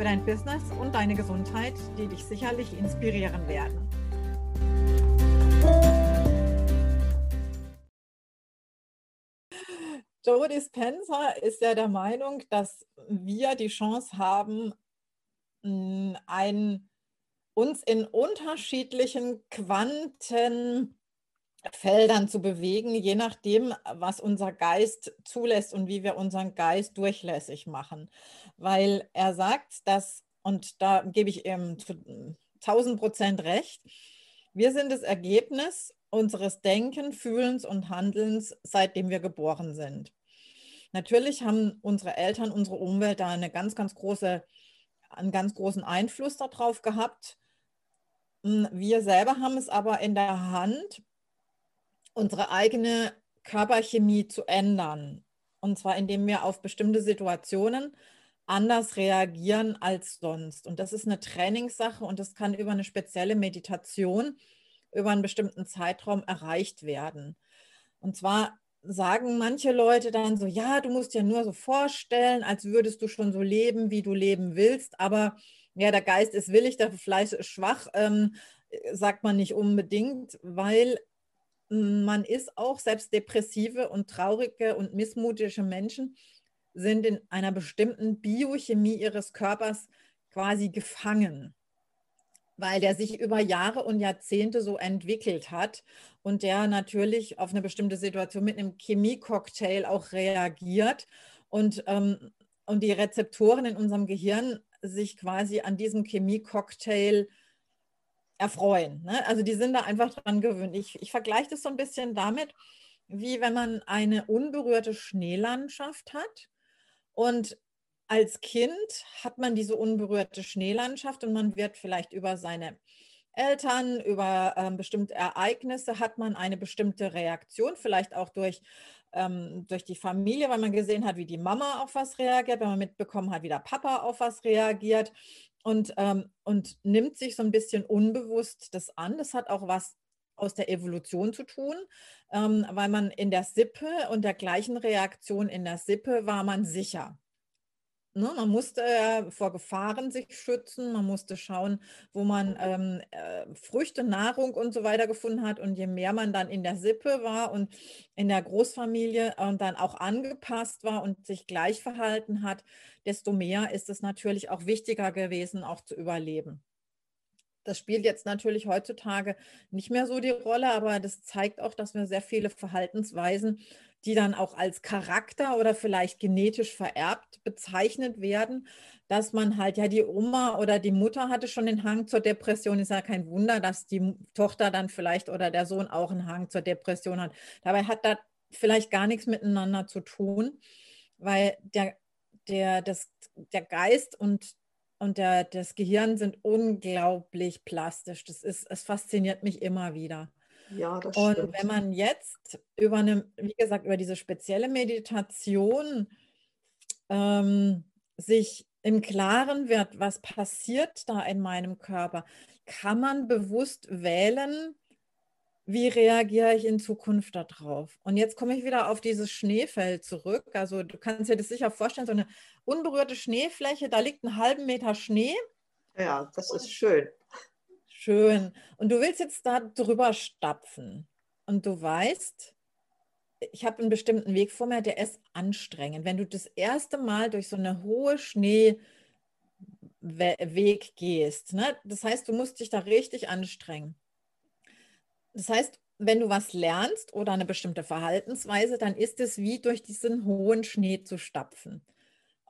für dein Business und deine Gesundheit, die dich sicherlich inspirieren werden. Joe Dispenza ist ja der Meinung, dass wir die Chance haben, ein, uns in unterschiedlichen Quanten Feldern zu bewegen, je nachdem, was unser Geist zulässt und wie wir unseren Geist durchlässig machen. Weil er sagt, dass, und da gebe ich ihm zu 1000 Prozent recht, wir sind das Ergebnis unseres Denkens, Fühlens und Handelns, seitdem wir geboren sind. Natürlich haben unsere Eltern, unsere Umwelt da eine ganz, ganz große, einen ganz großen Einfluss darauf gehabt. Wir selber haben es aber in der Hand, unsere eigene Körperchemie zu ändern. Und zwar indem wir auf bestimmte Situationen anders reagieren als sonst. Und das ist eine Trainingssache und das kann über eine spezielle Meditation über einen bestimmten Zeitraum erreicht werden. Und zwar sagen manche Leute dann so, ja, du musst dir nur so vorstellen, als würdest du schon so leben, wie du leben willst. Aber ja, der Geist ist willig, der Fleisch ist schwach, ähm, sagt man nicht unbedingt, weil man ist auch, selbst depressive und traurige und missmutige Menschen sind in einer bestimmten Biochemie ihres Körpers quasi gefangen, weil der sich über Jahre und Jahrzehnte so entwickelt hat und der natürlich auf eine bestimmte Situation mit einem Chemiecocktail auch reagiert und, ähm, und die Rezeptoren in unserem Gehirn sich quasi an diesem Chemiecocktail erfreuen. Ne? Also die sind da einfach dran gewöhnt. Ich, ich vergleiche das so ein bisschen damit, wie wenn man eine unberührte Schneelandschaft hat und als Kind hat man diese unberührte Schneelandschaft und man wird vielleicht über seine Eltern, über ähm, bestimmte Ereignisse hat man eine bestimmte Reaktion, vielleicht auch durch, ähm, durch die Familie, weil man gesehen hat, wie die Mama auf was reagiert, wenn man mitbekommen hat, wie der Papa auf was reagiert und, ähm, und nimmt sich so ein bisschen unbewusst das an. Das hat auch was aus der Evolution zu tun, ähm, weil man in der Sippe und der gleichen Reaktion in der Sippe war man sicher. Ne, man musste äh, vor Gefahren sich schützen, man musste schauen, wo man ähm, äh, Früchte, Nahrung und so weiter gefunden hat. Und je mehr man dann in der Sippe war und in der Großfamilie und dann auch angepasst war und sich gleich verhalten hat, desto mehr ist es natürlich auch wichtiger gewesen, auch zu überleben. Das spielt jetzt natürlich heutzutage nicht mehr so die Rolle, aber das zeigt auch, dass wir sehr viele Verhaltensweisen die dann auch als Charakter oder vielleicht genetisch vererbt bezeichnet werden, dass man halt, ja, die Oma oder die Mutter hatte schon den Hang zur Depression. Ist ja kein Wunder, dass die Tochter dann vielleicht oder der Sohn auch einen Hang zur Depression hat. Dabei hat das vielleicht gar nichts miteinander zu tun, weil der, der, das, der Geist und und der, das Gehirn sind unglaublich plastisch. Das ist, es fasziniert mich immer wieder. Ja, das und stimmt. wenn man jetzt über eine, wie gesagt, über diese spezielle Meditation ähm, sich im Klaren wird, was passiert da in meinem Körper, kann man bewusst wählen, wie reagiere ich in Zukunft darauf? Und jetzt komme ich wieder auf dieses Schneefeld zurück. Also du kannst dir das sicher vorstellen, so eine unberührte Schneefläche, da liegt einen halben Meter Schnee. Ja, das ist schön. Schön. Und du willst jetzt da drüber stapfen. Und du weißt, ich habe einen bestimmten Weg vor mir, der ist anstrengend. Wenn du das erste Mal durch so eine hohe Schneeweg gehst, ne? das heißt, du musst dich da richtig anstrengen. Das heißt, wenn du was lernst oder eine bestimmte Verhaltensweise, dann ist es wie durch diesen hohen Schnee zu stapfen.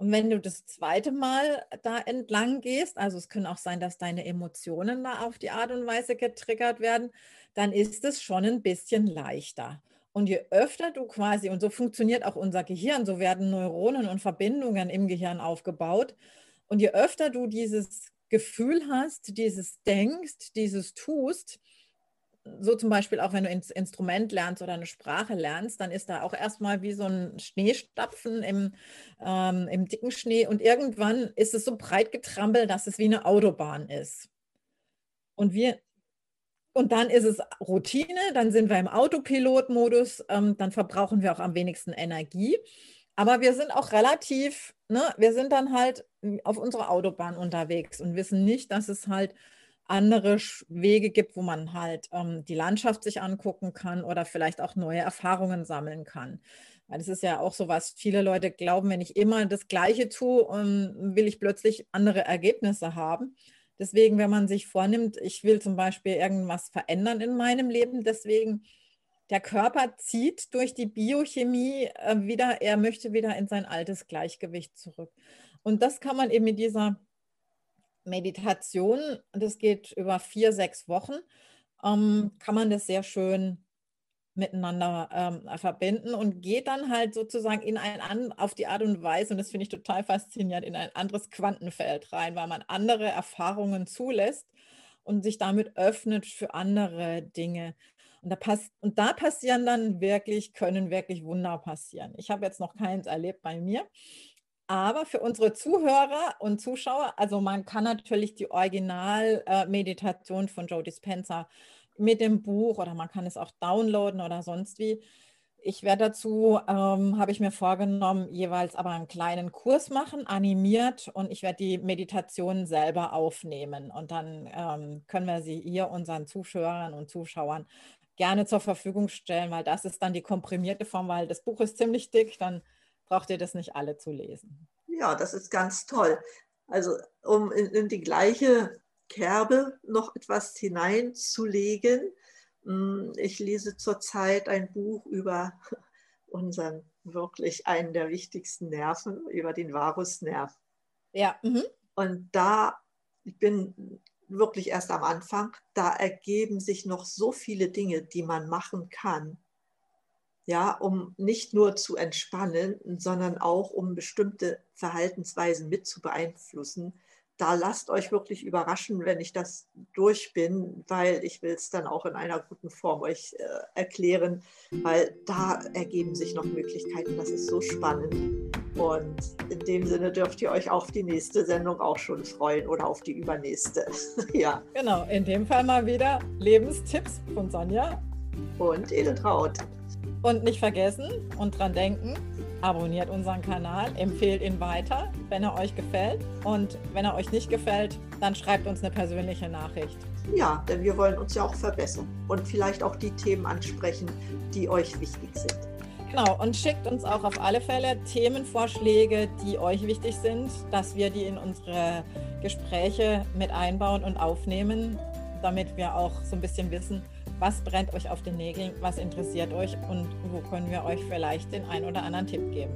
Und wenn du das zweite Mal da entlang gehst, also es kann auch sein, dass deine Emotionen da auf die Art und Weise getriggert werden, dann ist es schon ein bisschen leichter. Und je öfter du quasi, und so funktioniert auch unser Gehirn, so werden Neuronen und Verbindungen im Gehirn aufgebaut. Und je öfter du dieses Gefühl hast, dieses denkst, dieses tust, so zum Beispiel auch wenn du ein Instrument lernst oder eine Sprache lernst, dann ist da auch erstmal wie so ein Schneestapfen im, ähm, im dicken Schnee und irgendwann ist es so breit getrampelt, dass es wie eine Autobahn ist. Und wir, und dann ist es Routine, dann sind wir im Autopilot-Modus, ähm, dann verbrauchen wir auch am wenigsten Energie. Aber wir sind auch relativ, ne, wir sind dann halt auf unserer Autobahn unterwegs und wissen nicht, dass es halt andere Wege gibt, wo man halt ähm, die Landschaft sich angucken kann oder vielleicht auch neue Erfahrungen sammeln kann. Weil das ist ja auch so was, viele Leute glauben, wenn ich immer das Gleiche tue, um, will ich plötzlich andere Ergebnisse haben. Deswegen, wenn man sich vornimmt, ich will zum Beispiel irgendwas verändern in meinem Leben, deswegen der Körper zieht durch die Biochemie äh, wieder, er möchte wieder in sein altes Gleichgewicht zurück. Und das kann man eben mit dieser Meditation, das geht über vier, sechs Wochen, ähm, kann man das sehr schön miteinander ähm, verbinden und geht dann halt sozusagen in ein auf die Art und Weise, und das finde ich total faszinierend, in ein anderes Quantenfeld rein, weil man andere Erfahrungen zulässt und sich damit öffnet für andere Dinge. Und da, pass und da passieren dann wirklich, können wirklich Wunder passieren. Ich habe jetzt noch keins erlebt bei mir. Aber für unsere Zuhörer und Zuschauer, also man kann natürlich die Original-Meditation von Joe Dispenza mit dem Buch oder man kann es auch downloaden oder sonst wie. Ich werde dazu, ähm, habe ich mir vorgenommen, jeweils aber einen kleinen Kurs machen, animiert und ich werde die Meditation selber aufnehmen und dann ähm, können wir sie hier unseren Zuschauern und Zuschauern gerne zur Verfügung stellen, weil das ist dann die komprimierte Form, weil das Buch ist ziemlich dick, dann braucht ihr das nicht alle zu lesen. Ja, das ist ganz toll. Also um in, in die gleiche Kerbe noch etwas hineinzulegen. Hm, ich lese zurzeit ein Buch über unseren wirklich einen der wichtigsten Nerven, über den Varusnerv. Ja. Mhm. Und da, ich bin wirklich erst am Anfang, da ergeben sich noch so viele Dinge, die man machen kann ja, um nicht nur zu entspannen, sondern auch um bestimmte Verhaltensweisen mit zu beeinflussen. Da lasst euch wirklich überraschen, wenn ich das durch bin, weil ich will es dann auch in einer guten Form euch äh, erklären, weil da ergeben sich noch Möglichkeiten. Das ist so spannend. Und in dem Sinne dürft ihr euch auf die nächste Sendung auch schon freuen oder auf die übernächste. ja. Genau, in dem Fall mal wieder Lebenstipps von Sonja und Edeltraut. Und nicht vergessen und dran denken, abonniert unseren Kanal, empfehlt ihn weiter, wenn er euch gefällt. Und wenn er euch nicht gefällt, dann schreibt uns eine persönliche Nachricht. Ja, denn wir wollen uns ja auch verbessern und vielleicht auch die Themen ansprechen, die euch wichtig sind. Genau, und schickt uns auch auf alle Fälle Themenvorschläge, die euch wichtig sind, dass wir die in unsere Gespräche mit einbauen und aufnehmen, damit wir auch so ein bisschen wissen, was brennt euch auf den Nägeln, was interessiert euch und wo können wir euch vielleicht den einen oder anderen Tipp geben.